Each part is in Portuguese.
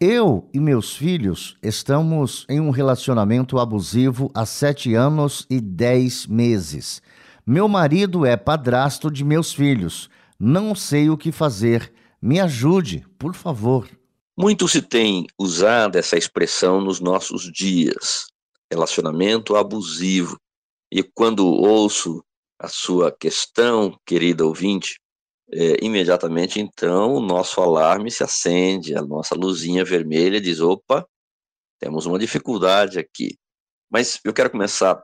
Eu e meus filhos estamos em um relacionamento abusivo há sete anos e dez meses. Meu marido é padrasto de meus filhos. Não sei o que fazer. Me ajude, por favor. Muito se tem usado essa expressão nos nossos dias, relacionamento abusivo. E quando ouço a sua questão, querida ouvinte, é, imediatamente então o nosso alarme se acende, a nossa luzinha vermelha diz: opa, temos uma dificuldade aqui. Mas eu quero começar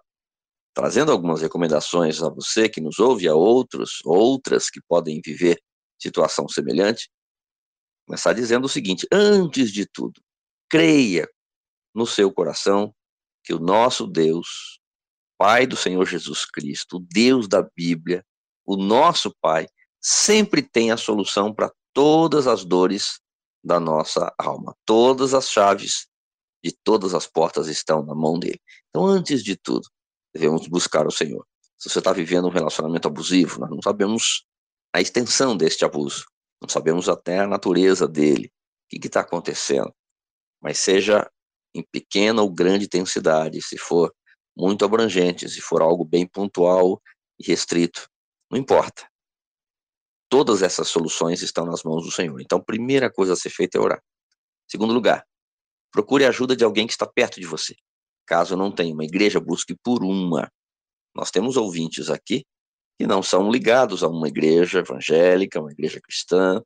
trazendo algumas recomendações a você que nos ouve, a outros, outras que podem viver situação semelhante. Começar dizendo o seguinte: antes de tudo, creia no seu coração que o nosso Deus, Pai do Senhor Jesus Cristo, o Deus da Bíblia, o nosso Pai, sempre tem a solução para todas as dores da nossa alma. Todas as chaves de todas as portas estão na mão dele. Então, antes de tudo, devemos buscar o Senhor. Se você está vivendo um relacionamento abusivo, nós não sabemos a extensão deste abuso, não sabemos até a natureza dele, o que está acontecendo. Mas seja em pequena ou grande intensidade, se for muito abrangente, se for algo bem pontual e restrito, não importa. Todas essas soluções estão nas mãos do Senhor. Então, primeira coisa a ser feita é orar. Segundo lugar, procure ajuda de alguém que está perto de você. Caso não tenha uma igreja, busque por uma. Nós temos ouvintes aqui que não são ligados a uma igreja evangélica, uma igreja cristã,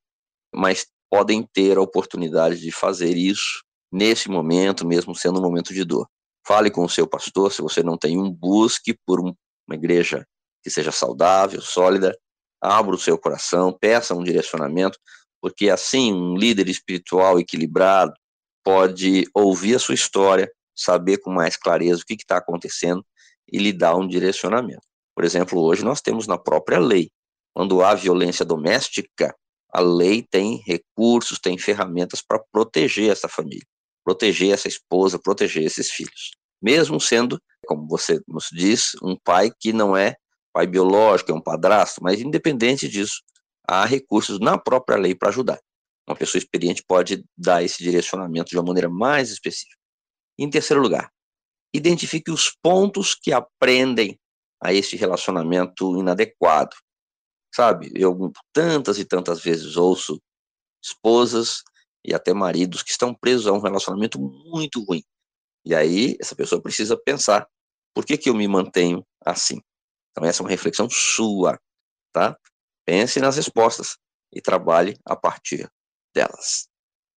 mas podem ter a oportunidade de fazer isso nesse momento, mesmo sendo um momento de dor. Fale com o seu pastor, se você não tem um, busque por uma igreja que seja saudável, sólida, abra o seu coração, peça um direcionamento, porque assim um líder espiritual equilibrado pode ouvir a sua história, saber com mais clareza o que está acontecendo e lhe dar um direcionamento. Por exemplo, hoje nós temos na própria lei, quando há violência doméstica, a lei tem recursos, tem ferramentas para proteger essa família, proteger essa esposa, proteger esses filhos. Mesmo sendo, como você nos diz, um pai que não é pai biológico, é um padrasto, mas independente disso, há recursos na própria lei para ajudar. Uma pessoa experiente pode dar esse direcionamento de uma maneira mais específica. Em terceiro lugar, identifique os pontos que aprendem a esse relacionamento inadequado. Sabe, eu tantas e tantas vezes ouço esposas e até maridos que estão presos a um relacionamento muito ruim. E aí essa pessoa precisa pensar: por que, que eu me mantenho assim? Então, essa é uma reflexão sua, tá? Pense nas respostas e trabalhe a partir delas.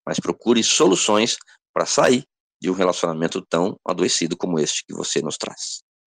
Mas procure soluções para sair de um relacionamento tão adoecido como este que você nos traz.